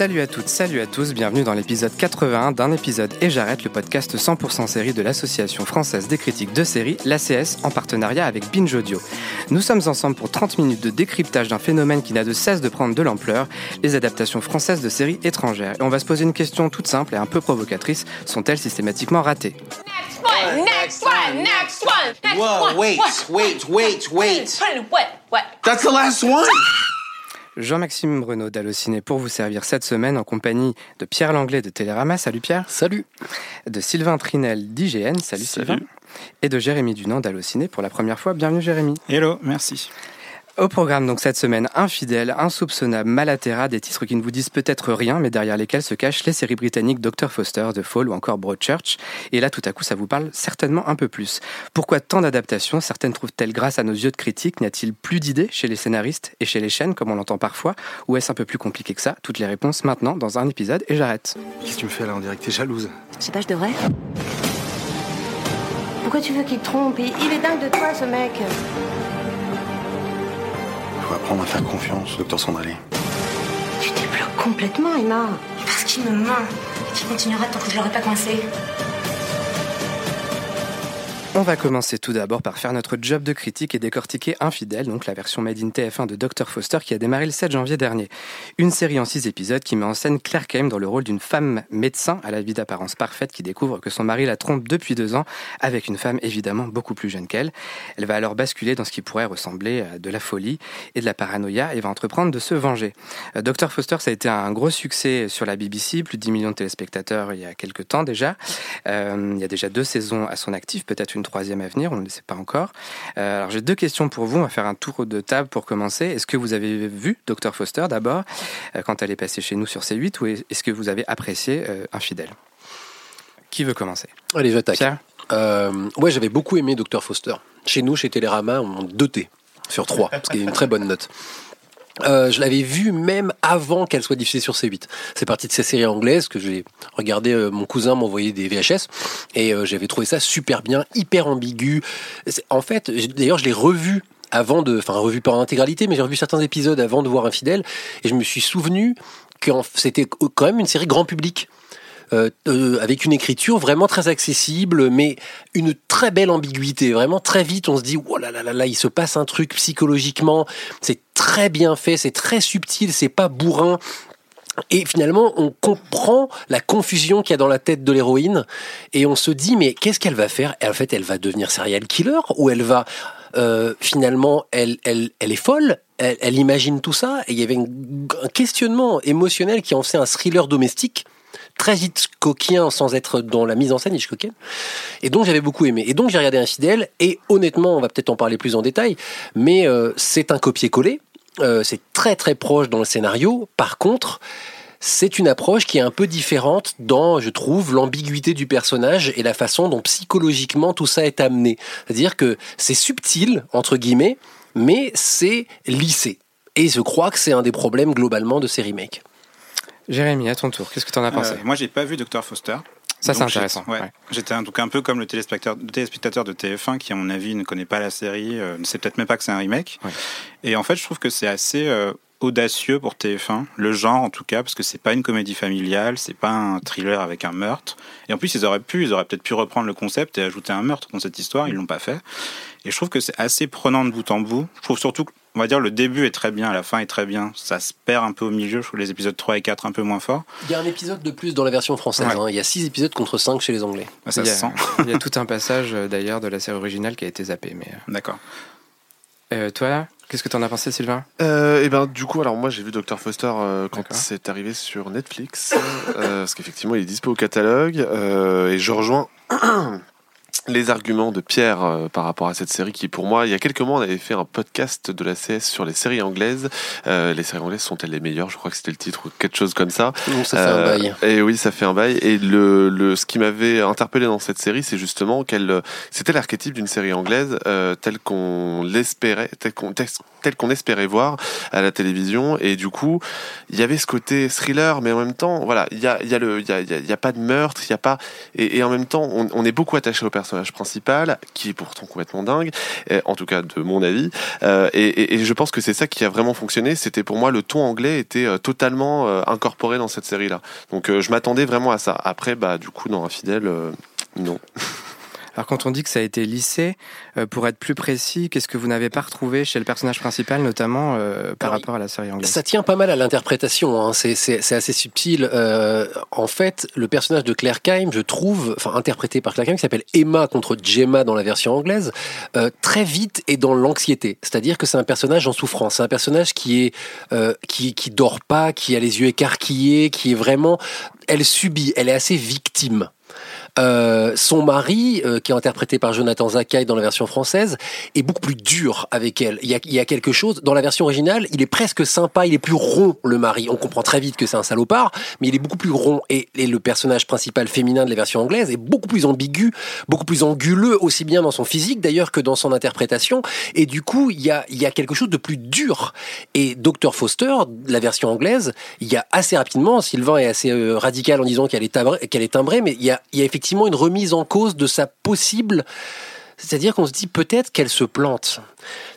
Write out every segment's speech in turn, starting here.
Salut à toutes, salut à tous, bienvenue dans l'épisode 81 d'un épisode Et j'arrête, le podcast 100% série de l'Association française des critiques de séries, l'ACS, en partenariat avec Binge Audio. Nous sommes ensemble pour 30 minutes de décryptage d'un phénomène qui n'a de cesse de prendre de l'ampleur, les adaptations françaises de séries étrangères. Et on va se poser une question toute simple et un peu provocatrice, sont-elles systématiquement ratées? Next one, next one, next one, next Whoa, one. wait, wait, wait, wait. What? What? That's the last one? Jean-Maxime Bruno d'Allociné pour vous servir cette semaine en compagnie de Pierre Langlais de Télérama. Salut Pierre. Salut. De Sylvain Trinel d'IGN. Salut, Sylvain. Et de Jérémy Dunant d'Allociné pour la première fois. Bienvenue Jérémy. Hello, merci. Au programme donc cette semaine, infidèle, insoupçonnable, Malaterra, des titres qui ne vous disent peut-être rien, mais derrière lesquels se cachent les séries britanniques Dr Foster, The Fall ou encore Broadchurch. Et là, tout à coup, ça vous parle certainement un peu plus. Pourquoi tant d'adaptations Certaines trouvent-elles grâce à nos yeux de critique? N'y a-t-il plus d'idées chez les scénaristes et chez les chaînes, comme on l'entend parfois? Ou est-ce un peu plus compliqué que ça? Toutes les réponses maintenant dans un épisode et j'arrête. Qu'est-ce que tu me fais là dirait que t'es jalouse. Je sais pas, je devrais. Pourquoi tu veux qu'il te trompe? Il est dingue de toi, ce mec. Faut apprendre à faire confiance, docteur Sandrelli. Tu débloques complètement, Emma. Parce qu'il me ment et qu'il continuera tant que je l'aurai pas coincé. On va commencer tout d'abord par faire notre job de critique et décortiquer Infidèle, donc la version made in TF1 de Dr Foster qui a démarré le 7 janvier dernier. Une série en six épisodes qui met en scène Claire Kame dans le rôle d'une femme médecin à la vie d'apparence parfaite qui découvre que son mari la trompe depuis deux ans avec une femme évidemment beaucoup plus jeune qu'elle. Elle va alors basculer dans ce qui pourrait ressembler à de la folie et de la paranoïa et va entreprendre de se venger. Euh, Dr Foster, ça a été un gros succès sur la BBC, plus de 10 millions de téléspectateurs il y a quelques temps déjà. Euh, il y a déjà deux saisons à son actif, peut-être une troisième à venir, on ne le sait pas encore. Euh, alors j'ai deux questions pour vous, on va faire un tour de table pour commencer. Est-ce que vous avez vu Dr Foster d'abord, euh, quand elle est passée chez nous sur C8, ou est-ce que vous avez apprécié euh, Infidèle Qui veut commencer? Allez, j'attaque. Pierre? Euh, ouais, j'avais beaucoup aimé Docteur Foster. Chez nous, chez Télérama, on 2T sur 3, parce qu'il y a une très bonne note. Euh, je l'avais vu même avant qu'elle soit diffusée sur C8. C'est parti de ces séries anglaises que j'ai regardé. euh, mon cousin m'envoyait des VHS et euh, j'avais trouvé ça super bien, hyper ambigu. En fait, d'ailleurs, je l'ai revu avant de, enfin revu pas intégralité, mais j'ai revu certains épisodes avant de voir Infidèle et je me suis souvenu que c'était quand même une série grand public. Euh, euh, avec une écriture vraiment très accessible, mais une très belle ambiguïté. Vraiment très vite, on se dit oh là là là là, il se passe un truc psychologiquement. C'est très bien fait, c'est très subtil, c'est pas bourrin. Et finalement, on comprend la confusion qu'il y a dans la tête de l'héroïne et on se dit mais qu'est-ce qu'elle va faire? En fait, elle va devenir serial killer ou elle va euh, finalement, elle, elle, elle est folle? Elle, imagine tout ça? Et il y avait un questionnement émotionnel qui en faisait un thriller domestique très Hitchcockien sans être dans la mise en scène Hitchcockienne. Et donc j'avais beaucoup aimé. Et donc j'ai regardé Infidèle et honnêtement, on va peut-être en parler plus en détail, mais euh, c'est un copier-coller. Euh, c'est très très proche dans le scénario. Par contre, c'est une approche qui est un peu différente dans, je trouve, l'ambiguïté du personnage et la façon dont psychologiquement tout ça est amené. C'est-à-dire que c'est subtil, entre guillemets, mais c'est lissé. Et je crois que c'est un des problèmes globalement de ces remakes. Jérémy, à ton tour, qu'est-ce que tu en as pensé Euh, moi, j'ai pas vu Dr Foster. Ça, c'est intéressant. ouais. ouais. J'étais un, un peu comme le téléspectateur, le téléspectateur de TF1 qui, à mon avis, ne connaît pas la série, euh, ne sait peut-être même pas que c'est un remake. Ouais. Et en fait, je trouve que c'est assez euh, audacieux pour TF1, le genre en tout cas, parce que c'est pas une comédie familiale, c'est pas un thriller avec un meurtre. Et en plus, ils auraient pu, ils auraient peut-être pu reprendre le concept et ajouter un meurtre dans cette histoire. Ils l'ont pas fait. Et je trouve que c'est assez prenant de bout en bout. Je trouve surtout que, on va dire, le début est très bien, la fin est très bien. Ça se perd un peu au milieu. Je trouve les épisodes 3 et 4 un peu moins forts. Il y a un épisode de plus dans la version française. Ouais. hein. Il y a 6 épisodes contre 5 chez les Anglais. Ah, Ça il, y se a, sent. il y a tout un passage euh, d'ailleurs de la série originale qui a été zappé. Mais D'accord. euh, toi, qu'est-ce que tu en as pensé, Sylvain? Euh, et ben du coup alors moi j'ai vu Dr Foster euh, quand c'est arrivé sur Netflix euh, parce qu'effectivement il est dispo au catalogue euh, et je rejoins les arguments de Pierre euh, par rapport à cette série qui pour moi il y a quelques mois on avait fait un podcast de la CS sur les séries anglaises. Euh, les séries anglaises sont-elles les meilleures? Je crois que c'était le titre ou quelque chose comme ça. Donc ça fait un bail. et oui ça fait un bail. Et le, le ce qui m'avait interpellé dans cette série c'est justement qu'elle c'était l'archétype d'une série anglaise euh, telle qu'on l'espérait telle qu'on tel qu'on espérait voir à la télévision. Et du coup il y avait ce côté thriller mais en même temps voilà il y a y a y a, y y a pas de meurtre il y a pas et, en même temps on, est beaucoup attaché au personnage principal qui est pourtant complètement dingue en tout cas de mon avis. Euh, et, je pense que c'est ça qui a vraiment fonctionné. C'était pour moi le ton anglais était euh, totalement euh, incorporé dans cette série là donc je m'attendais vraiment à ça. Après bah du coup dans Infidèle non Alors quand on dit que ça a été lissé, euh, pour être plus précis, qu'est-ce que vous n'avez pas retrouvé chez le personnage principal, notamment euh, par rapport à la série anglaise? Ça tient pas mal à l'interprétation, hein. c'est, assez subtil. Euh, en fait, le personnage de Claire Kime, je trouve, enfin interprété par Claire Kime, qui s'appelle Emma contre Gemma dans la version anglaise, très vite est dans l'anxiété. C'est-à-dire que c'est un personnage en souffrance, c'est un personnage qui est qui qui dort pas, qui a les yeux écarquillés, qui est vraiment, elle subit, elle est assez victime. Euh, son mari, euh, qui est interprété par Jonathan Zakai dans la version française, est beaucoup plus dur avec elle. Il y, a, quelque chose dans la version originale, il est presque sympa, il est plus rond le mari. On comprend très vite que c'est un salopard, mais il est beaucoup plus rond. Et, le personnage principal féminin de la version anglaise est beaucoup plus ambigu, beaucoup plus anguleux, aussi bien dans son physique d'ailleurs que dans son interprétation. Et du coup, il y a, quelque chose de plus dur. Et Dr Foster, la version anglaise, il y a assez rapidement, Sylvain est assez euh, radical en disant qu'elle est, timbrée- qu'elle est timbrée, mais il y a effectivement une remise en cause de sa possible c'est-à-dire qu'on se dit peut-être qu'elle se plante.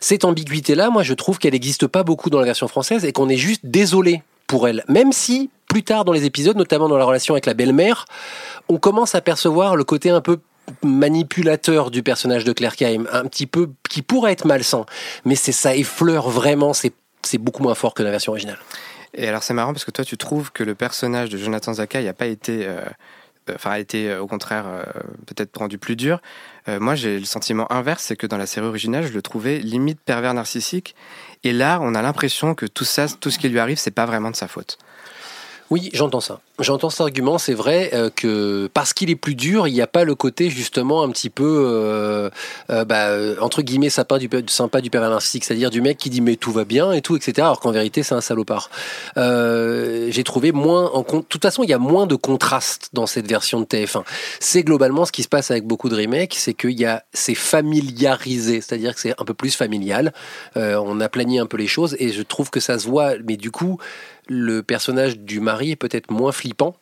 Cette ambiguïté-là, moi, je trouve qu'elle n'existe pas beaucoup dans la version française et qu'on est juste désolé pour elle. Même si, plus tard dans les épisodes, notamment dans la relation avec la belle-mère, on commence à percevoir le côté un peu manipulateur du personnage de Claire Kime, un petit peu qui pourrait être malsain, mais c'est ça effleure vraiment, c'est beaucoup moins fort que la version originale. Et alors c'est marrant parce que toi tu trouves que le personnage de Jonathan Zakai n'a pas été, euh, enfin a été euh, au contraire euh, peut-être rendu plus dur. Euh, moi j'ai le sentiment inverse, c'est que dans la série originale je le trouvais limite pervers narcissique. Et là on a l'impression que tout ça, tout ce qui lui arrive, c'est pas vraiment de sa faute. Oui, j'entends ça. J'entends cet argument. C'est vrai euh, que parce qu'il est plus dur, il n'y a pas le côté justement un petit peu euh, euh, bah, entre guillemets sympa du, sympa du narcissique, c'est-à-dire du mec qui dit mais tout va bien et tout, etc. Alors qu'en vérité c'est un salopard. J'ai trouvé moins en compte. De toute façon, il y a moins de contraste dans cette version de TF1. C'est globalement ce qui se passe avec beaucoup de remakes, c'est qu'il y a c'est familiarisé, c'est-à-dire que c'est un peu plus familial. On a planifié un peu les choses et je trouve que ça se voit. Mais du coup le personnage du mari est peut-être moins flippant,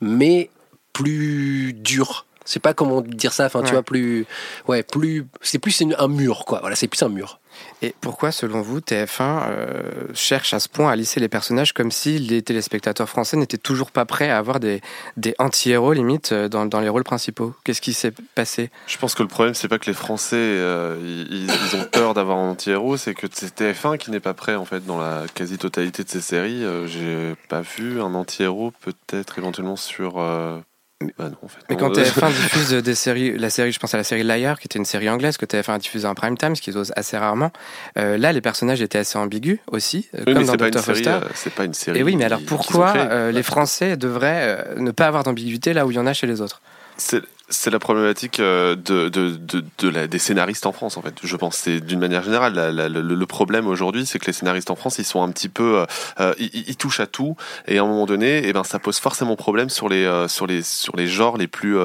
mais plus dur. Sais pas comment dire ça. Enfin, tu Ouais. vois, plus, ouais, plus, c'est plus un mur, quoi. Voilà, c'est plus un mur. Et pourquoi, selon vous, TF1 euh, cherche à ce point à lisser les personnages comme si les téléspectateurs français n'étaient toujours pas prêts à avoir des, anti-héros limite euh, dans, les rôles principaux? Qu'est-ce qui s'est passé? Je pense que le problème, c'est pas que les Français euh, ils, ont peur d'avoir un anti-héros, c'est que c'est TF1 qui n'est pas prêt en fait dans la quasi-totalité de ces séries. Euh, J'ai pas vu un anti-héros, peut-être éventuellement sur. Bah non, en fait. Mais non. quand TF1 diffuse des séries, la série, je pense à la série Liar, qui était une série anglaise que TF1 a diffusée en prime time, ce qu'ils osent assez rarement. euh, là, les personnages étaient assez ambigus aussi, euh, Oui, comme mais dans Dr. Foster. euh, c'est pas une série. Et oui, mais alors pourquoi euh, les Français devraient euh, ne pas avoir d'ambiguïté là où il y en a chez les autres? C'est la problématique euh, des scénaristes en France, en fait. Je pense c'est d'une manière générale. le, problème aujourd'hui, c'est que les scénaristes en France, ils sont un petit peu. euh, euh, ils, touchent à tout. Et à un moment donné, eh ben, ça pose forcément problème sur les, sur les, sur les genres les plus,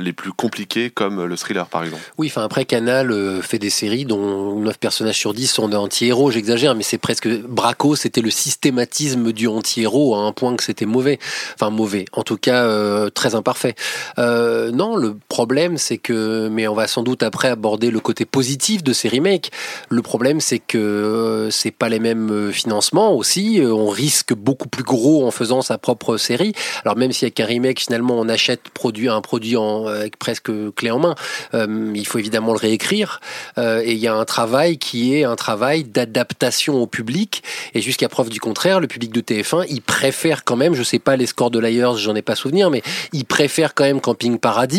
les plus compliqués, comme le thriller, par exemple. Oui, enfin après Canal fait des séries dont 9 personnages sur 10 sont des anti-héros, j'exagère, mais c'est presque Braco, c'était le systématisme du anti-héros à un point que c'était mauvais. Enfin mauvais, en tout cas très imparfait. Euh, le problème c'est que mais on va sans doute après aborder le côté positif de ces remakes. Le problème c'est que euh, c'est pas les mêmes euh, financements aussi, Euh, on risque beaucoup plus gros en faisant sa propre série. Alors même si avec un remake finalement on achète produit un produit en presque clé en main, il faut évidemment le réécrire. Et il y a un travail qui est un travail d'adaptation au public. Et jusqu'à preuve du contraire, le public de TF1, il préfère quand même, je sais pas les scores de Liars, j'en ai pas souvenir, mais il préfère quand même Camping Paradis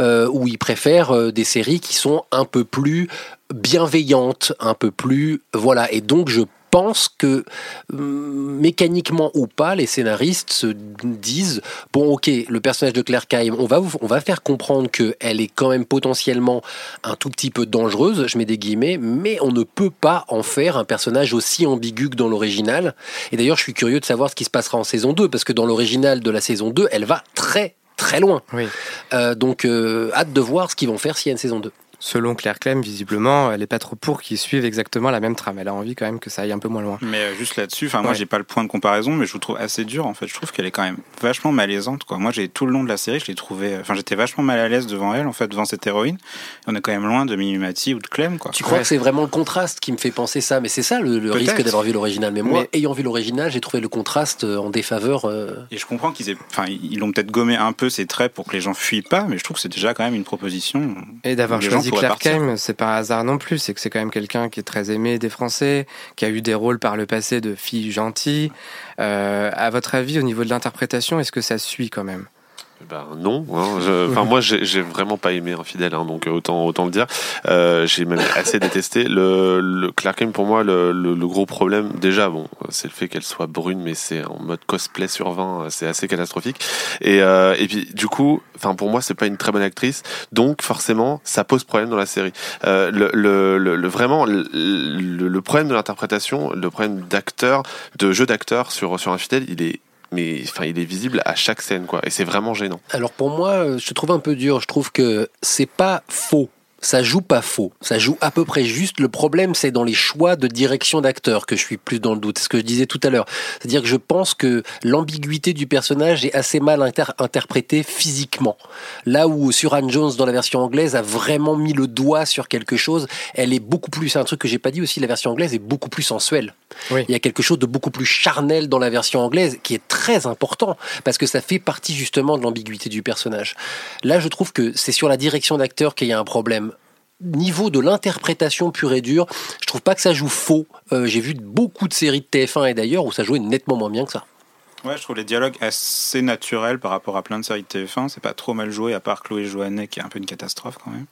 euh, ou il préfère euh, des séries qui sont un peu plus bienveillantes, un peu plus voilà et donc je pense que hum, mécaniquement ou pas, les scénaristes se disent bon, ok, le personnage de Claire Kaim, on va on va faire comprendre que elle est quand même potentiellement un tout petit peu dangereuse, je mets des guillemets, mais on ne peut pas en faire un personnage aussi ambigu que dans l'original. Et d'ailleurs, je suis curieux de savoir ce qui se passera en saison 2 parce que dans l'original de la saison 2, elle va très très loin. Oui. Euh, donc euh, hâte de voir ce qu'ils vont faire s'il y a une saison 2. Selon Claire Clem, visiblement, elle est pas trop pour qu'ils suivent exactement la même trame. Elle a envie quand même que ça aille un peu moins loin. Mais euh, juste là-dessus, enfin moi Ouais. j'ai pas le point de comparaison, mais je vous trouve assez dur en fait. Je trouve qu'elle est quand même vachement malaisante quoi. Moi j'ai tout le long de la série, je l'ai trouvé, enfin j'étais vachement mal à l'aise devant elle en fait, devant cette héroïne. Et on est quand même loin de Mimimati ou de Clem quoi. Tu crois que c'est vraiment le contraste qui me fait penser ça? Mais c'est ça le, risque d'avoir vu l'original. Mais moi, Mais- ayant vu l'original, j'ai trouvé le contraste euh, en défaveur. euh, Et je comprends qu'ils aient, enfin ils l'ont peut-être gommé un peu ces traits pour que les gens fuient pas, mais je trouve que c'est déjà quand même une proposition. Et d'avoir choisi c'est pas un hasard non plus. C'est que c'est quand même quelqu'un qui est très aimé des Français, qui a eu des rôles par le passé de fille gentille. Euh, à votre avis, au niveau de l'interprétation, est-ce que ça suit quand même? Ben non, hein, enfin moi j'ai vraiment pas aimé Infidèle, hein, donc autant autant le dire. Euh, j'ai même assez détesté. Le, le Clark Kent pour moi le, le, le gros problème déjà bon c'est le fait qu'elle soit brune mais c'est en mode cosplay sur 20 c'est assez catastrophique et euh, et puis du coup enfin pour moi c'est pas une très bonne actrice donc forcément ça pose problème dans la série. Euh, le, vraiment le problème de l'interprétation, le problème d'acteur, de jeu d'acteur sur sur Infidèle, il est mais il est visible à chaque scène quoi et c'est vraiment gênant. Alors pour moi, euh, je trouve un peu dur. Je trouve que c'est pas faux. Ça joue pas faux. Ça joue à peu près juste. Le problème, c'est dans les choix de direction d'acteur que je suis plus dans le doute. C'est ce que je disais tout à l'heure. C'est-à-dire que je pense que l'ambiguïté du personnage est assez mal inter- interprétée physiquement. Là où Suran Jones, dans la version anglaise, a vraiment mis le doigt sur quelque chose, elle est beaucoup plus, c'est un truc que j'ai pas dit aussi, la version anglaise est beaucoup plus sensuelle. Oui. Il y a quelque chose de beaucoup plus charnel dans la version anglaise qui est très important parce que ça fait partie justement de l'ambiguïté du personnage. Là, je trouve que c'est sur la direction d'acteur qu'il y a un problème. Niveau de l'interprétation pure et dure, je trouve pas que ça joue faux. Euh, J'ai vu beaucoup de séries de TF1 et d'ailleurs où ça jouait nettement moins bien que ça. Ouais, je trouve les dialogues assez naturels par rapport à plein de séries de TF1. C'est pas trop mal joué, à part Chloé Joannet qui est un peu une catastrophe quand même.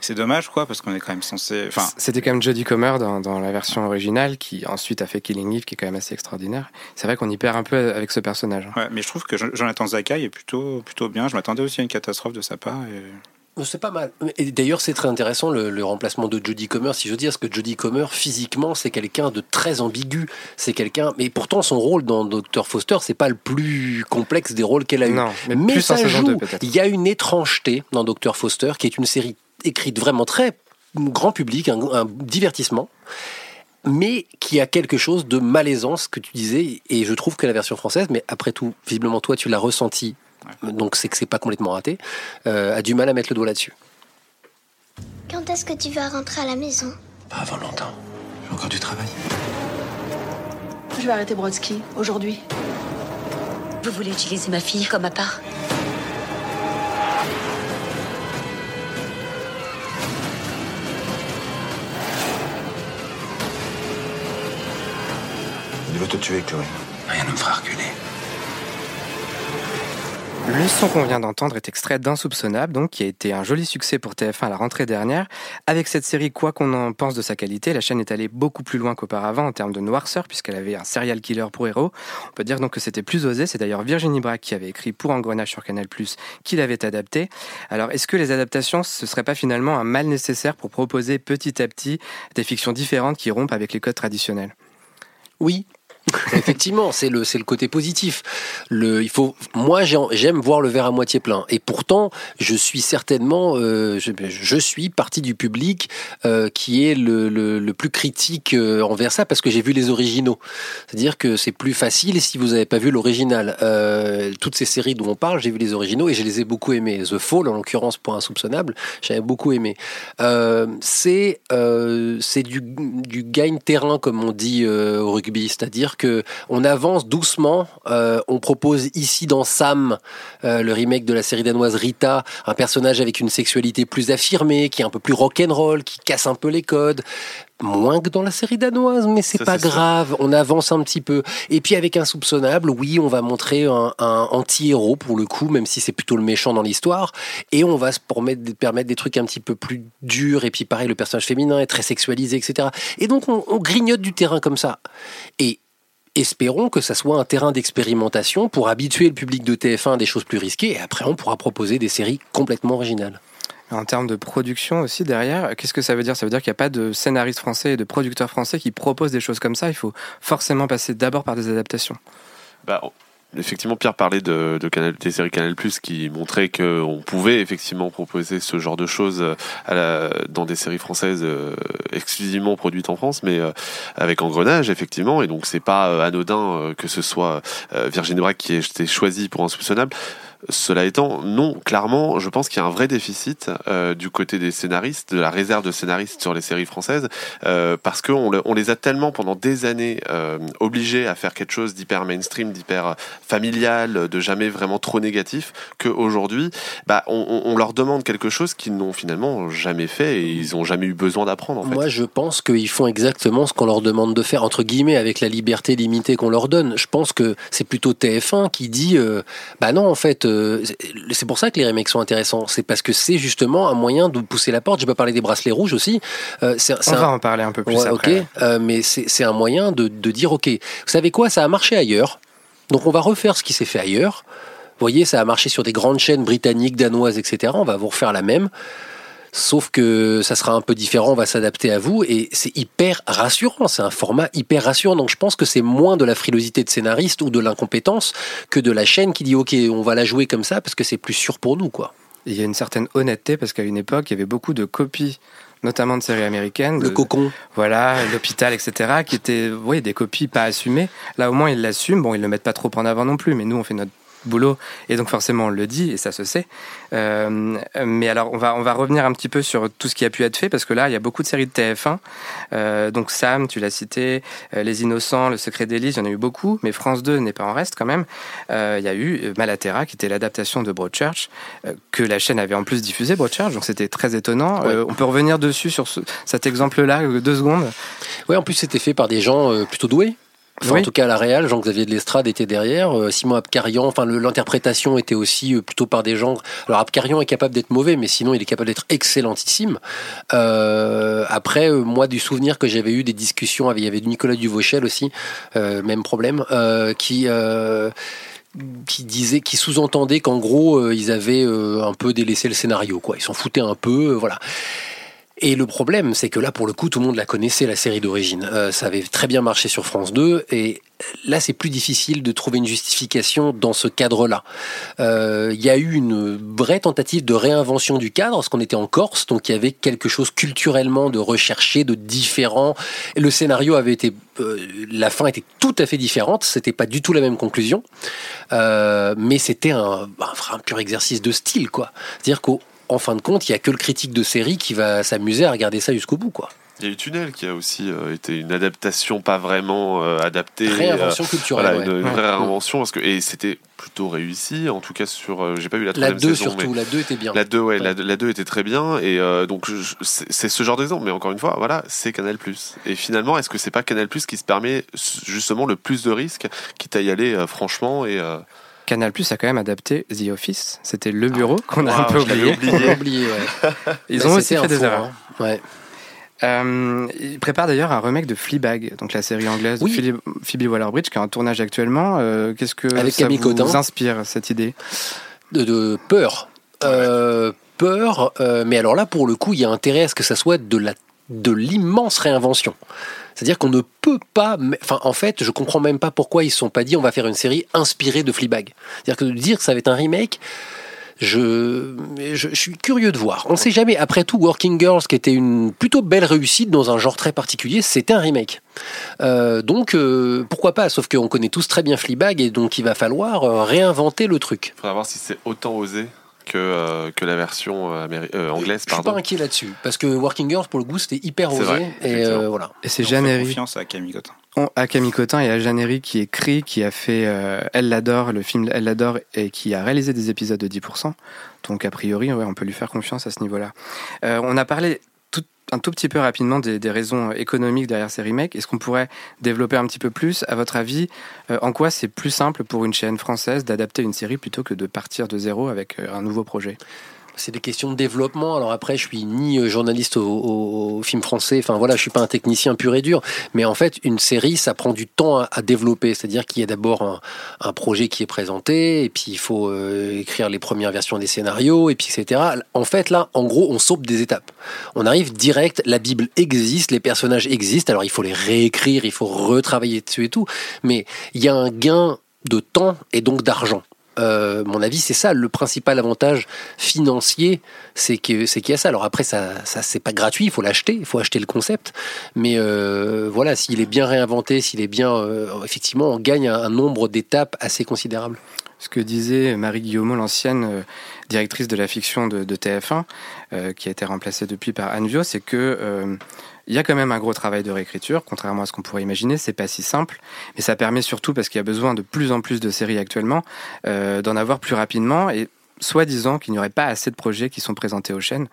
C'est dommage quoi, parce qu'on est quand même censé. Enfin, C'était quand même Jodie Comer dans, dans la version originale qui ensuite a fait Killing Eve, qui est quand même assez extraordinaire. C'est vrai qu'on y perd un peu avec ce personnage. hein. ouais, mais je trouve que Jonathan Zakai est plutôt, plutôt bien. Je m'attendais aussi à une catastrophe de sa part. Et... C'est pas mal. Et d'ailleurs, c'est très intéressant le, le remplacement de Jodie Comer, si je veux dire, parce que Jodie Comer, physiquement, c'est quelqu'un de très ambigu. C'est quelqu'un, mais pourtant, son rôle dans Dr. Foster, c'est pas le plus complexe des rôles qu'elle a eu. Non, mais plus en ça joue. 2, peut-être. Il y a une étrangeté dans Dr. Foster, qui est une série écrite vraiment très grand public, un, un divertissement, mais qui a quelque chose de malaisant, ce que tu disais, et je trouve que la version française, mais après tout, visiblement toi, tu l'as ressenti, donc c'est que c'est pas complètement raté, euh, a du mal à mettre le doigt là-dessus. Quand est-ce que tu vas rentrer à la maison? Pas avant longtemps. J'ai encore du travail. Je vais arrêter Brodsky aujourd'hui. Vous voulez utiliser ma fille comme à part Il veut te tuer, Chloé. Rien ne me fera reculer. Le son qu'on vient d'entendre est extrait d'Insoupçonnable, donc qui a été un joli succès pour TF1 à la rentrée dernière. Avec cette série, quoi qu'on en pense de sa qualité, la chaîne est allée beaucoup plus loin qu'auparavant en termes de noirceur, puisqu'elle avait un serial killer pour héros. On peut dire donc que c'était plus osé. C'est d'ailleurs Virginie Braque qui avait écrit pour Engrenage sur Canal+, qui l'avait adapté. Alors, est-ce que les adaptations, ce serait pas finalement un mal nécessaire pour proposer petit à petit des fictions différentes qui rompent avec les codes traditionnels? Oui. Effectivement, c'est le le côté positif. Il faut moi j'ai- j'aime voir le verre à moitié plein et pourtant je suis certainement euh, je, suis partie du public euh, qui est le, le, plus critique euh, envers ça parce que j'ai vu les originaux. C'est-à-dire que c'est plus facile si vous n'avez pas vu l'original. Toutes ces séries dont on parle, j'ai vu les originaux et je les ai beaucoup aimés. The Fall en l'occurrence pour insoupçonnable, j'avais beaucoup aimé. C'est du, du gagne terrain comme on dit au rugby, c'est-à-dire que on avance doucement. Euh, on propose ici dans Sam, euh, le remake de la série danoise Rita, un personnage avec une sexualité plus affirmée, qui est un peu plus rock'n'roll, qui casse un peu les codes. Moins que dans la série danoise, mais c'est pas grave. On avance un petit peu. Et puis avec Insoupçonnable, oui, on va montrer un, un anti-héros pour le coup, même si c'est plutôt le méchant dans l'histoire. Et on va se permettre, permettre des trucs un petit peu plus durs. Et puis pareil, le personnage féminin est très sexualisé, etc. Et donc on, on grignote du terrain comme ça. Et espérons que ça soit un terrain d'expérimentation pour habituer le public de TF1 à des choses plus risquées. Et après, on pourra proposer des séries complètement originales. En termes de production aussi derrière, qu'est-ce que ça veut dire? Ça veut dire qu'il n'y a pas de scénaristes français et de producteurs français qui proposent des choses comme ça. Il faut forcément passer d'abord par des adaptations. Bah, effectivement, Pierre parlait de, de Canal, des séries Canal Plus qui montraient qu'on pouvait effectivement proposer ce genre de choses dans des séries françaises euh, exclusivement produites en France, mais euh, avec Engrenage, effectivement. Et donc, c'est pas euh, anodin que ce soit Virginie Brac qui ait été choisie pour Insoupçonnable. Cela étant, non, clairement, je pense qu'il y a un vrai déficit euh, du côté des scénaristes, de la réserve de scénaristes sur les séries françaises, euh, parce qu'on on les a tellement pendant des années euh, obligés à faire quelque chose d'hyper mainstream, d'hyper familial, de jamais vraiment trop négatif, qu'aujourd'hui, bah, on, leur demande quelque chose qu'ils n'ont finalement jamais fait et ils n'ont jamais eu besoin d'apprendre. Moi, je pense qu'ils font exactement ce qu'on leur demande de faire, entre guillemets, avec la liberté limitée qu'on leur donne. Je pense que c'est plutôt TF1 qui dit, bah non, en fait, euh, c'est- pour ça que les remakes sont intéressants. C'est parce que c'est justement un moyen de pousser la porte. J'ai pas parlé des bracelets rouges aussi. Euh, c'est- On un- va en parler un peu plus Ouais, après. euh, mais c'est c'est un moyen de, de dire, ok, vous savez quoi, ça a marché ailleurs, donc on va refaire ce qui s'est fait ailleurs. Vous voyez, ça a marché sur des grandes chaînes britanniques, danoises, etc. On va vous refaire la même. Sauf que ça sera un peu différent, on va s'adapter à vous et c'est hyper rassurant, c'est un format hyper rassurant. Donc je pense que c'est moins de la frilosité de scénariste ou de l'incompétence que de la chaîne qui dit ok, on va la jouer comme ça parce que c'est plus sûr pour nous quoi. Il y a une certaine honnêteté parce qu'à une époque, il y avait beaucoup de copies, notamment de séries américaines. Le de- cocon. Voilà, l'hôpital, etc., qui étaient oui, des copies pas assumées. Là, au moins, ils l'assument. Bon, ils le mettent pas trop en avant non plus, mais nous, on fait notre boulot. Et donc forcément on le dit et ça se sait. Euh, mais alors on va on va revenir un petit peu sur tout ce qui a pu être fait parce que là il y a beaucoup de séries de TF1 Euh, donc Sam tu l'as cité euh, Les Innocents Le Secret d'Élise il y en a eu beaucoup mais France 2 n'est pas en reste quand même. Il y a eu Malaterra qui était l'adaptation de Broadchurch que la chaîne avait en plus diffusé Broadchurch donc c'était très étonnant. On peut revenir dessus sur ce- cet exemple là deux secondes? Ouais, en plus c'était fait par des gens plutôt doués. Enfin, Oui. En tout cas, à la Real, Jean-Xavier de Lestrade était derrière. euh, Simon Abkarian, enfin, l'interprétation était aussi euh, plutôt par des gens. Alors, Abkarian est capable d'être mauvais, mais sinon, il est capable d'être excellentissime. Euh, après, euh, moi, du souvenir que j'avais eu des discussions avec, il y avait Nicolas Duvauchel aussi, euh, même problème, euh, qui. euh, qui disait, qui sous-entendait qu'en gros euh, ils avaient euh, un peu délaissé le scénario, quoi. Ils s'en foutaient un peu, euh, voilà. Et le problème, c'est que là, pour le coup, tout le monde la connaissait, la série d'origine. Euh, ça avait très bien marché sur France 2, et là, c'est plus difficile de trouver une justification dans ce cadre-là. Euh, Il y a eu une vraie tentative de réinvention du cadre, parce qu'on était en Corse, donc il y avait quelque chose culturellement de recherché, de différent. Le scénario avait été, euh, la fin était tout à fait différente. C'était pas du tout la même conclusion, mais c'était un, un, un pur exercice de style, quoi. C'est-à-dire qu'au en fin de compte, il y a que le critique de série qui va s'amuser à regarder ça jusqu'au bout, quoi. Il y a eu Tunnel qui a aussi euh, été une adaptation pas vraiment euh, adaptée. Réinvention euh, culturelle, Voilà, une, ouais. une Ouais. vraie réinvention parce que et c'était plutôt réussi en tout cas sur. euh, J'ai pas vu la La troisième 2 saison. surtout, mais la 2 était bien. La 2 ouais, Ouais. La, la 2 était très bien et euh, donc c'est c'est ce genre d'exemple. Mais encore une fois, voilà, c'est Canal Et finalement, est-ce que c'est pas Canal qui se permet justement le plus de risques, quitte à y aller euh, franchement et euh, Canal Plus a quand même adapté The Office. C'était le bureau qu'on a un peu oublié. oublié. oublié, ouais. Ils ont aussi fait un des erreurs. hein. Ouais. Euh, ils préparent d'ailleurs un remake de Fleabag, donc la série anglaise Oui. de Phoebe, Phoebe Waller-Bridge, qui est en tournage actuellement. Euh, Qu'est-ce que Avec ça Camille vous inspire cette idée? De, de peur. Euh, peur, euh, mais alors là, pour le coup, il y a intérêt à ce que ça soit de la de l'immense réinvention. C'est-à-dire qu'on ne peut pas. Enfin, en fait, je comprends même pas pourquoi ils se sont pas dit on va faire une série inspirée de Fleabag. C'est-à-dire que de dire que ça va être un remake. Je, suis curieux de voir. On ne sait jamais. Après tout, Working Girls, qui était une plutôt belle réussite dans un genre très particulier, c'était un remake. Euh, donc, euh, pourquoi pas Sauf qu'on connaît tous très bien Fleabag et donc il va falloir euh, réinventer le truc. faudra voir si c'est autant osé que euh, que la version euh, euh, anglaise. Je suis pas Pardon. inquiet là-dessus parce que Working Girls pour le coup c'était hyper osé vrai, et euh, voilà. Et c'est On Jeanne confiance à Camille Cotin. on- à Camille Cotin et à Jeannery qui écrit, qui a fait euh, Elle l'adore, le film Elle l'adore, et qui a réalisé des épisodes de 10%. Donc a priori, ouais, on peut lui faire confiance à ce niveau-là. Euh, on a parlé un tout petit peu rapidement des, raisons économiques derrière ces remakes. Est-ce qu'on pourrait développer un petit peu plus À votre avis, euh, en quoi c'est plus simple pour une chaîne française d'adapter une série plutôt que de partir de zéro avec euh, un nouveau projet? C'est des questions de développement. Alors après, je suis ni euh, journaliste au, film français. Enfin voilà, je suis pas un technicien pur et dur. Mais en fait, une série, ça prend du temps à, développer. C'est-à-dire qu'il y a d'abord un, un projet qui est présenté, et puis il faut euh, écrire les premières versions des scénarios, et puis etc. En fait, là, en gros, on saute des étapes. On arrive direct. La Bible existe, les personnages existent. Alors il faut les réécrire, il faut retravailler dessus et tout. Mais il y a un gain de temps et donc d'argent. Euh, mon avis, c'est ça le principal avantage financier, c'est qu'il y a ça. Alors après, ça, ça c'est pas gratuit, il faut l'acheter, il faut acheter le concept. Mais euh, voilà, s'il est bien réinventé, s'il est bien, euh, effectivement, on gagne un, nombre d'étapes assez considérable. Ce que disait Marie Guillaumeau, l'ancienne directrice de la fiction de, de TF1, euh, qui a été remplacée depuis par Anne Vio, c'est que il y a quand même un gros travail de réécriture, contrairement à ce qu'on pourrait imaginer. C'est pas si simple, mais ça permet surtout parce qu'il y a besoin de plus en plus de séries actuellement, euh, d'en avoir plus rapidement et soi-disant qu'il n'y aurait pas assez de projets qui sont présentés aux chaînes,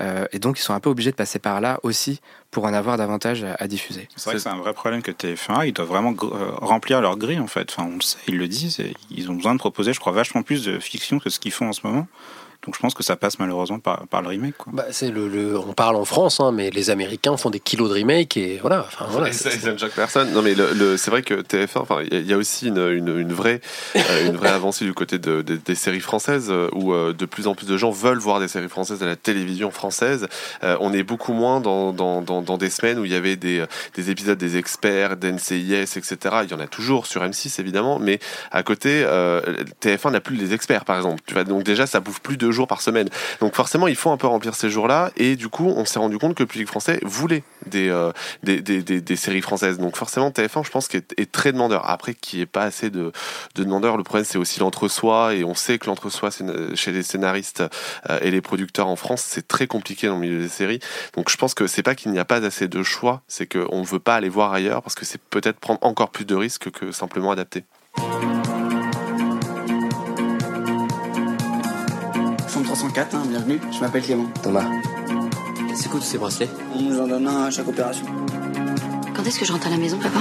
euh, et donc ils sont un peu obligés de passer par là aussi pour en avoir davantage à, diffuser. C'est un vrai problème que TF1 a. Ils doivent vraiment euh, remplir leur grille, en fait. Enfin, on le sait, ils le disent. Ils ont besoin de proposer, je crois, vachement plus de fiction que ce qu'ils font en ce moment. Donc je pense que ça passe malheureusement par, par le remake. Quoi. Bah, c'est le, le- on parle en France, hein, mais les Américains font des kilos de remake et voilà. Enfin, voilà Et ça, ne choque personne. Non, mais le, le- c'est vrai que TF1, enfin, il y a- il y, a aussi une, une, une vraie, euh, une vraie avancée du côté de- de- des séries françaises, euh, où euh, de plus en plus de gens veulent voir des séries françaises à la télévision française. Euh, on est beaucoup moins dans, dans, dans, dans des semaines où il y avait des, des épisodes des experts, d'NCIS, etc. Il y en a toujours sur M6 évidemment, mais à côté, euh, TF1 n'a plus les experts, par exemple. Tu vois, donc déjà, ça bouffe plus jours par semaine. Donc forcément, il faut un peu remplir ces jours-là. Et du coup, on s'est rendu compte que le public français voulait des, euh, des, des, des, séries françaises. Donc forcément, TF1, je pense, est, très demandeur. Après, qu'il n'y ait pas assez de, de demandeurs, le problème, c'est aussi l'entre-soi. Et on sait que l'entre-soi chez les scénaristes euh, et les producteurs en France, c'est très compliqué dans le milieu des séries. Donc je pense que c'est pas qu'il n'y a pas assez de choix, c'est qu'on ne veut pas aller voir ailleurs parce que c'est peut-être prendre encore plus de risques que simplement adapter. Chambre 304, hein, bienvenue, je m'appelle Clément. Thomas, c'est quoi tous ces bracelets? On nous en donne un à chaque opération. Quand est-ce que je rentre à la maison, papa?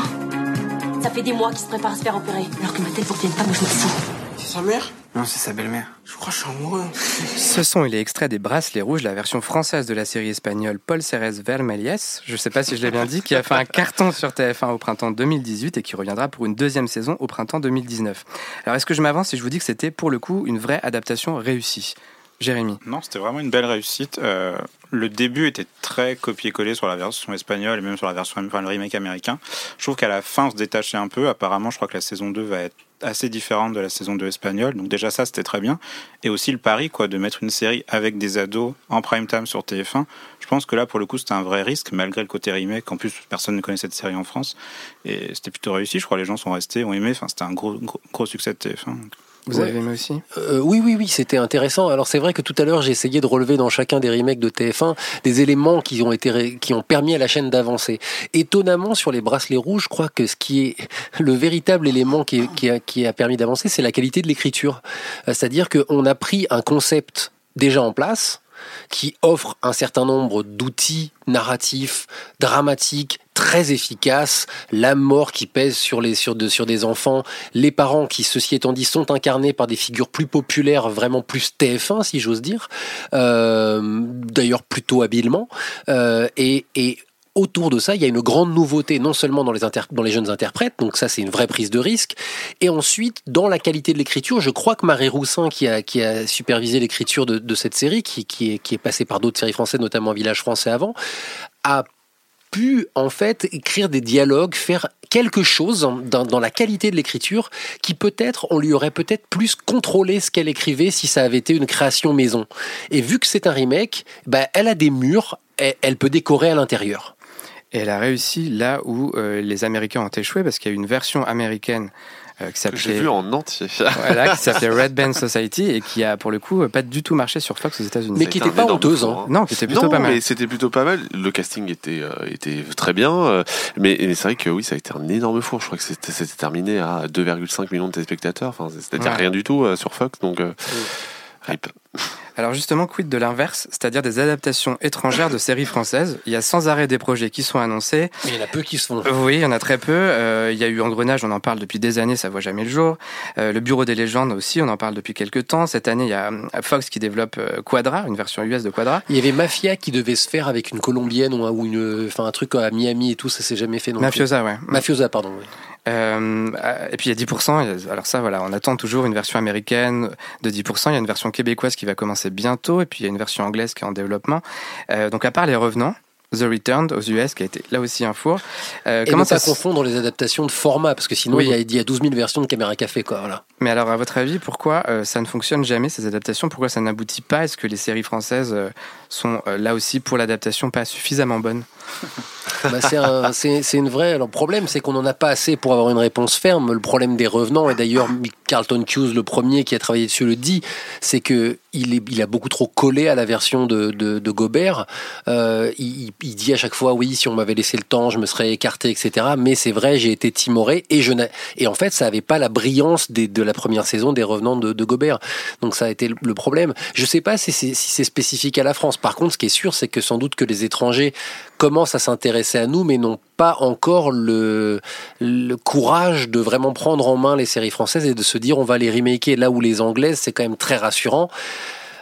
Ça fait des mois qu'il se prépare à se faire opérer. Alors que ma tête revienne pas, moi je m'en fous. C'est sa mère? Non, c'est sa belle-mère. Je crois que je suis amoureux. Ce sont les extraits des Bracelets Rouges, la version française de la série espagnole Paul Cérès Vermelies, je ne sais pas si je l'ai bien dit, qui a fait un carton sur TF1 au printemps 2018 et qui reviendra pour une deuxième saison au printemps 2019. Alors est-ce que je m'avance si je vous dis que c'était pour le coup une vraie adaptation réussie? Jérémy Non, c'était vraiment une belle réussite. Euh, le début était très copié-collé sur la version espagnole et même sur la version, enfin, le remake américain. Je trouve qu'à la fin, on se détachait un peu. Apparemment, je crois que la saison 2 va être assez différente de la saison 2 espagnole. Donc déjà ça, c'était très bien. Et aussi le pari, quoi, de mettre une série avec des ados en prime time sur TF1. Je pense que là, pour le coup, c'était un vrai risque, malgré le côté remake. En plus, personne ne connaît cette série en France. Et c'était plutôt réussi. Je crois que les gens sont restés, ont aimé. Enfin, c'était un gros, gros, gros succès de TF1. Vous avez aimé aussi Euh, oui, oui, oui, c'était intéressant. Alors c'est vrai que tout à l'heure j'ai essayé de relever dans chacun des remakes de TF1 des éléments qui ont été qui ont permis à la chaîne d'avancer. Étonnamment sur les bracelets rouges, je crois que ce qui est le véritable élément qui, est- qui a, qui a permis d'avancer, c'est la qualité de l'écriture. Euh, C'est-à-dire qu'on a pris un concept déjà en place qui offre un certain nombre d'outils narratifs, dramatiques, très efficaces, la mort qui pèse sur, les, sur, de, sur des enfants, les parents qui, ceci étant dit, sont incarnés par des figures plus populaires, vraiment plus TF1, si j'ose dire, euh, d'ailleurs plutôt habilement, euh, et, et autour de ça, il y a une grande nouveauté, non seulement dans les, dans les jeunes interprètes, donc ça c'est une vraie prise de risque, et ensuite dans la qualité de l'écriture, je crois que Marie Roussin, qui a, qui a supervisé l'écriture de, de cette série, qui, qui, est, qui est passée par d'autres séries françaises, notamment Village français avant, a pu en fait écrire des dialogues, faire quelque chose dans, dans la qualité de l'écriture qui peut-être on lui aurait peut-être plus contrôlé ce qu'elle écrivait si ça avait été une création maison. Et vu que c'est un remake, bah, elle a des murs, elle, elle peut décorer à l'intérieur. Et elle a réussi là où euh, les Américains ont échoué, parce qu'il y a une version américaine euh, qui Que s'appelait J'ai vu en entier. voilà, qui s'appelait Red Band Society et qui a pour le coup pas du tout marché sur Fox aux États-Unis. Mais qui été était un pas honteuse, four, hein. Non, qui était plutôt non, pas mal. mais c'était plutôt pas mal. Le casting était, euh, était très bien. euh, mais mais c'est vrai que oui, ça a été un énorme four. Je crois que c'était c'était terminé à 2,5 millions de téléspectateurs. Enfin, c'est-à-dire Ouais. rien du tout euh, sur Fox. Donc, euh, rip. Alors justement, quid de l'inverse, c'est-à-dire des adaptations étrangères de séries françaises? Il y a sans arrêt des projets qui sont annoncés. Mais il y en a peu qui se font. Oui, il y en a très peu. Euh, il y a eu Engrenage, on en parle depuis des années, ça voit jamais le jour. Euh, le Bureau des légendes aussi, on en parle depuis quelques temps. Cette année, il y a euh, Fox qui développe Quadra, une version US de Quadra. Il y avait Mafia qui devait se faire avec une colombienne ou, un- ou une, enfin un truc à Miami et tout, ça s'est jamais fait non plus. Mafiosa, ouais. Mafiosa, pardon. oui. Euh, et puis il y a 10%. Alors ça, voilà, on attend toujours une version américaine de 10%. Il y a une version québécoise qui va commencer bientôt, et puis il y a une version anglaise qui est en développement. Euh, donc à part les revenants, The Returned aux US, qui a été là aussi un four. Euh, Et comment pas ça se- confondre les adaptations de format, parce que sinon Oui. il, y a, il y a 12 000 versions de Caméra Café, quoi. Voilà. Mais alors, à votre avis, pourquoi euh, ça ne fonctionne jamais ces adaptations? Pourquoi ça n'aboutit pas? Est-ce que les séries françaises euh, sont euh, là aussi pour l'adaptation pas suffisamment bonnes? Bah, c'est un- une vraie. Le problème, c'est qu'on n'en a pas assez pour avoir une réponse ferme. Le problème des revenants, et d'ailleurs, Carlton Hughes, le premier qui a travaillé dessus, le dit, c'est que il, a beaucoup trop collé à la version de, Gobert. Euh, il, dit à chaque fois, oui, si on m'avait laissé le temps, je me serais écarté, etc. Mais c'est vrai, j'ai été timoré et en fait, ça avait pas la brillance de la première saison des revenants de, Gobert. Donc ça a été le- problème. Je sais pas si c'est spécifique à la France. Par contre, ce qui est sûr, c'est que sans doute que les étrangers commencent à s'intéresser à nous, mais n'ont pas encore le, le courage de vraiment prendre en main les séries françaises et de se dire on va les remaker là où les anglaises, c'est quand même très rassurant.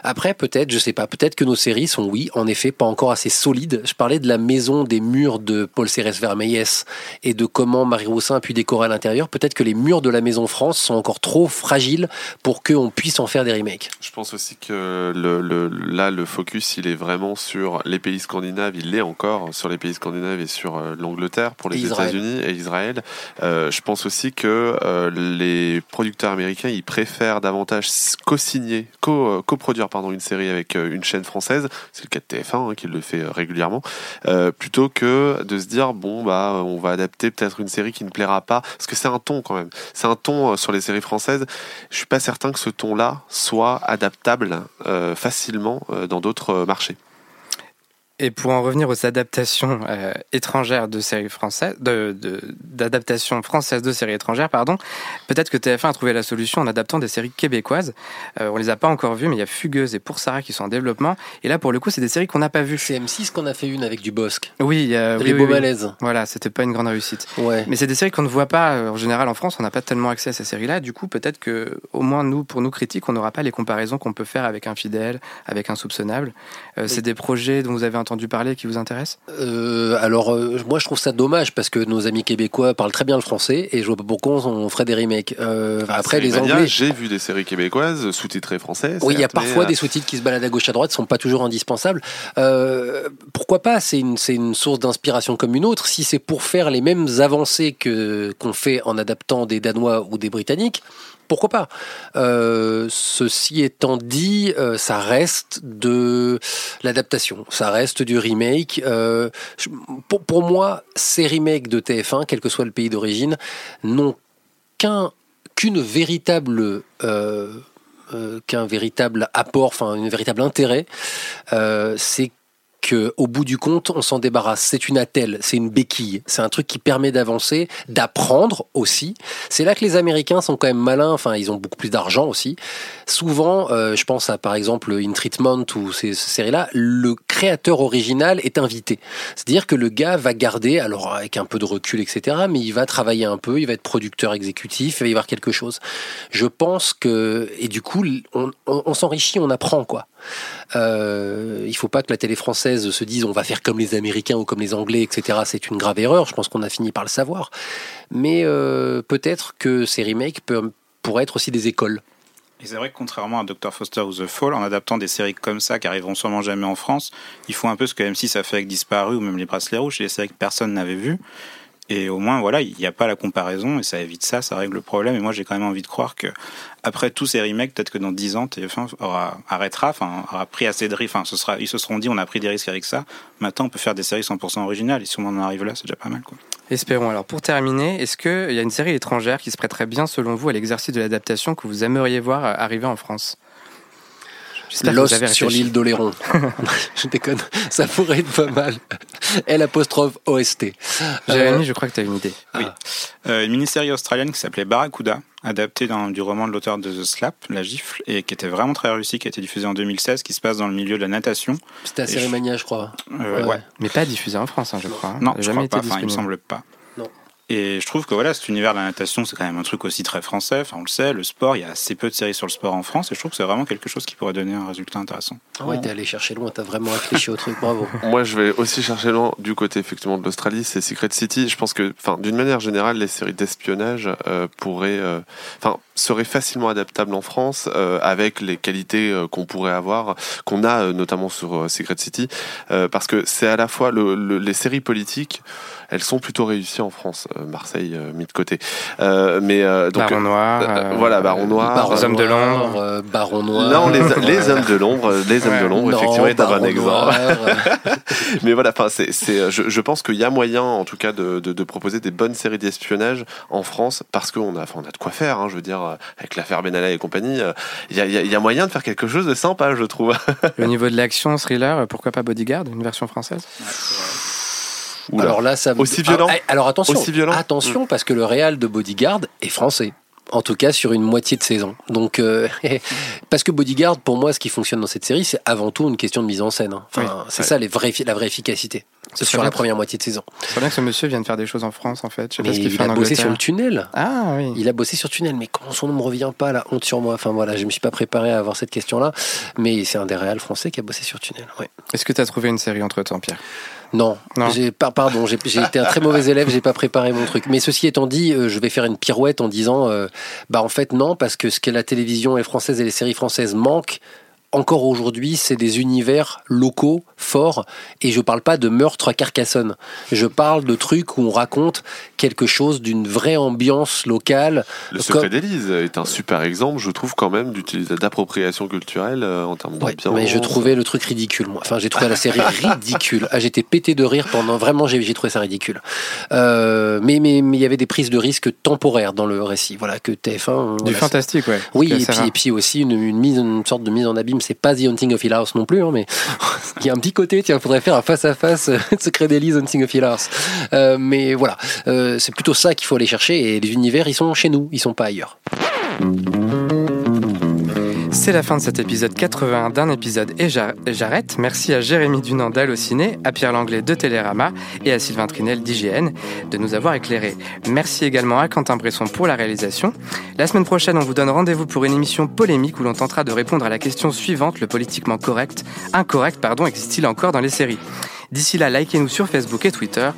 Après, peut-être, je sais pas, peut-être que nos séries sont, oui, en effet, pas encore assez solides. Je parlais de la maison des murs de Paul Cérès Vermeillès et de comment Marie Roussin a pu décorer à l'intérieur. Peut-être que les murs de la maison France sont encore trop fragiles pour qu'on puisse en faire des remakes. Je pense aussi que le, le- là, le focus, il est vraiment sur les pays scandinaves. Il l'est encore sur les pays scandinaves et sur euh, l'Angleterre pour les. États-Unis et Israël. Euh, je pense aussi que euh, les producteurs américains, ils préfèrent davantage co-signer, co- pardon, une série avec euh, une chaîne française. C'est le cas de TF1 hein, qui le fait euh, régulièrement, euh, plutôt que de se dire bon bah on va adapter peut-être une série qui ne plaira pas, parce que c'est un ton quand même. C'est un ton sur les séries françaises. Je suis pas certain que ce ton-là soit adaptable facilement dans d'autres marchés. Et pour en revenir aux adaptations euh, étrangères de séries françaises, de, de- d'adaptations françaises de séries étrangères, pardon, peut-être que TF1 a trouvé la solution en adaptant des séries québécoises. Euh, on les a pas encore vues, mais il y a Fugueuse et Pour Sarah qui sont en développement. Et là, pour le coup, c'est des séries qu'on n'a pas vues. C'est M6 qu'on a fait une avec du Bosque. Oui, il y a- Les oui, oui, oui. Voilà, c'était pas une grande réussite. Ouais. Mais c'est des séries qu'on ne voit pas euh, en général en France. On n'a pas tellement accès à ces séries-là. Du coup, peut-être que, au moins nous, pour nous critiques, on n'aura pas les comparaisons qu'on peut faire avec Infidèle, avec Insoupçonnable. Euh, C'est des projets dont vous avez entendu parler qui vous intéressent Euh, alors, euh, moi, je trouve ça dommage parce que nos amis québécois parlent très bien le français et je vois pas pourquoi on, ferait des remakes. Euh, après, les Anglais. j'ai vu des séries québécoises sous-titrées françaises. Oui, il y a parfois des sous-titres qui se baladent à gauche à droite, sont pas toujours indispensables. Euh, pourquoi pas? C'est une, c'est une source d'inspiration comme une autre. Si c'est pour faire les mêmes avancées que qu'on fait en adaptant des Danois ou des Britanniques, pourquoi pas? Euh, Ceci étant dit, euh, ça reste de l'adaptation, ça reste du remake. Euh, pour, pour moi, ces remakes de TF1, quel que soit le pays d'origine, n'ont qu'un qu'une véritable qu'un véritable apport, enfin un véritable intérêt, que au bout du compte, on s'en débarrasse. C'est une attelle, c'est une béquille, c'est un truc qui permet d'avancer, d'apprendre aussi. C'est là que les Américains sont quand même malins. Enfin, ils ont beaucoup plus d'argent aussi. Souvent, euh, je pense à par exemple In Treatment ou ces, séries-là, le créateur original est invité. C'est-à-dire que le gars va garder, alors avec un peu de recul, etc., mais il va travailler un peu, il va être producteur exécutif, il va y avoir quelque chose. Je pense que et du coup, on s'enrichit, on apprend quoi. Euh, il faut pas que la télé française se dise on va faire comme les Américains ou comme les Anglais, etc. C'est une grave erreur. Je pense qu'on a fini par le savoir. Mais euh, peut-être que ces remakes pourraient être aussi des écoles. Et c'est vrai que contrairement à Dr. Foster ou The Fall, en adaptant des séries comme ça qui arriveront sûrement jamais en France, ils font un peu ce que M6 a fait avec Disparu ou même Les Bracelets Rouges, des séries que personne n'avait vues. Et au moins, voilà, il n'y a pas la comparaison et ça évite ça, ça règle le problème. Et moi, j'ai quand même envie de croire que après tous ces remakes, peut-être que dans 10 ans, TF1 aura, arrêtera, enfin, aura pris assez de risques. Enfin, ce sera, ils se seront dit, on a pris des risques avec ça. Maintenant, on peut faire des séries 100% originales. Et si on en arrive là, c'est déjà pas mal. Espérons. Alors, pour terminer, est-ce qu'il y a une série étrangère qui se prêterait bien, selon vous, à l'exercice de l'adaptation que vous aimeriez voir euh, arriver en France? Lost sur l'île d'Oléron. je déconne, ça pourrait être pas mal. L apostrophe OST. Jérémy, je crois que tu as une idée. Oui. Euh, une mini-série australienne qui s'appelait Barracuda, adaptée du roman de l'auteur de The Slap, La Gifle, et qui était vraiment très réussie, qui a été diffusée en 2016, qui se passe dans le milieu de la natation. C'était à je- Cérémania, je crois. Euh, ouais. Mais pas diffusé en France, hein, je crois. hein. Non, a je jamais crois été pas. Enfin, il me semble pas. Et je trouve que voilà, cet univers de la natation, c'est quand même un truc aussi très français. Enfin, on le sait, le sport, il y a assez peu de séries sur le sport en France, et je trouve que c'est vraiment quelque chose qui pourrait donner un résultat intéressant. Ouais, t'es allé chercher loin, t'as vraiment réfléchi au truc, bravo. Moi, je vais aussi chercher loin du côté effectivement de l'Australie, c'est Secret City. Je pense que, enfin, d'une manière générale, les séries d'espionnage euh, pourraient, euh, seraient facilement adaptables en France euh, avec les qualités euh, qu'on pourrait avoir, qu'on a euh, notamment sur euh, Secret City, euh, parce que c'est à la fois le, le- les séries politiques. Elles sont plutôt réussies en France, euh, Marseille euh, mis de côté. Euh, mais euh, donc Baron Noir, euh, euh, voilà, Baron Noir, Baron Les hommes de l'ombre. euh, Baron Noir. non, les, les hommes de l'ombre, les hommes Ouais. de l'ombre, effectivement, est un bon exemple. Mais voilà, enfin, c'est, c'est, je, je pense qu'il y a moyen, en tout cas, de, de, de proposer des bonnes séries d'espionnage en France, parce qu'on a, enfin, on a de quoi faire. Hein, je veux dire, euh, avec l'affaire Benalla et compagnie, euh, il y, a, il y a- il y a moyen de faire quelque chose de sympa, je trouve. Au niveau de l'action, thriller, euh, pourquoi pas Bodyguard, une version française? Oula. Alors là, ça Aussi violent Ah, alors attention, Aussi violent attention parce que le Real de Bodyguard est français. En tout cas, sur une moitié de saison. Donc, euh, parce que Bodyguard, pour moi, ce qui fonctionne dans cette série, c'est avant tout une question de mise en scène. hein. Enfin, Oui. c'est Ouais. ça les la vraie efficacité. Ce C'est sur la première moitié de saison. C'est bien que ce monsieur vienne faire des choses en France, en fait. Je sais pas Mais ce qu'il il fait en a bossé sur le tunnel. Ah oui. Il a bossé sur Tunnel, mais comment son nom me revient pas la honte sur moi. Enfin voilà, je me suis pas préparé à avoir cette question-là, mais c'est un des réals français qui a bossé sur Tunnel. Ouais. Est-ce que tu as trouvé une série entre temps, Pierre? Non, pas pardon, j'ai été un très mauvais élève, j'ai pas préparé mon truc. Mais ceci étant dit, euh, je vais faire une pirouette en disant euh, bah en fait non parce que ce que la télévision et française et les séries françaises manquent encore aujourd'hui, c'est des univers locaux forts et je parle pas de meurtre à Carcassonne. Je parle de trucs où on raconte quelque chose d'une vraie ambiance locale. Le Comme- secret d'Élise est un super exemple, je trouve, quand même, d'utilisation d'appropriation culturelle euh, en termes Ouais, d'ambiance. mais je trouvais le truc ridicule, moi. Enfin, j'ai trouvé la série ridicule. Ah, j'étais pété de rire pendant. Vraiment, j'ai trouvé ça ridicule. Euh, mais mais mais il y avait des prises de risque temporaires dans le récit. Voilà que TF1. Du voilà, fantastique, ouais. oui, et puis, et puis aussi une, une mise, une sorte de mise en abîme. C'est pas The Haunting of Hill House non plus, hein, mais il y a un petit côté. Tiens, faudrait faire un face à face Secret d'Elise, Haunting of Hill House. Euh, mais voilà, euh, c'est plutôt ça qu'il faut aller chercher. Et les univers, ils sont chez nous, ils sont pas ailleurs. C'est la fin de cet épisode 81 d'un épisode et j'ar- et j'arrête. Merci à Jérémy Dunandal au ciné, à Pierre Langlais de Télérama et à Sylvain Trinel d'IGN de nous avoir éclairés. Merci également à Quentin Bresson pour la réalisation. La semaine prochaine, on vous donne rendez-vous pour une émission polémique où l'on tentera de répondre à la question suivante, le politiquement correct, incorrect, pardon, existe-t-il encore dans les séries? D'ici là, likez-nous sur Facebook et Twitter.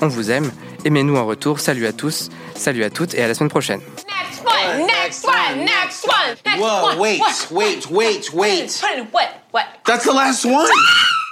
On vous aime. Aimez-nous en retour. Salut à tous, salut à toutes et à la semaine prochaine. Next one, next one, next one, next Whoa, one. wait, wait, wait, wait. What? What? That's the last one.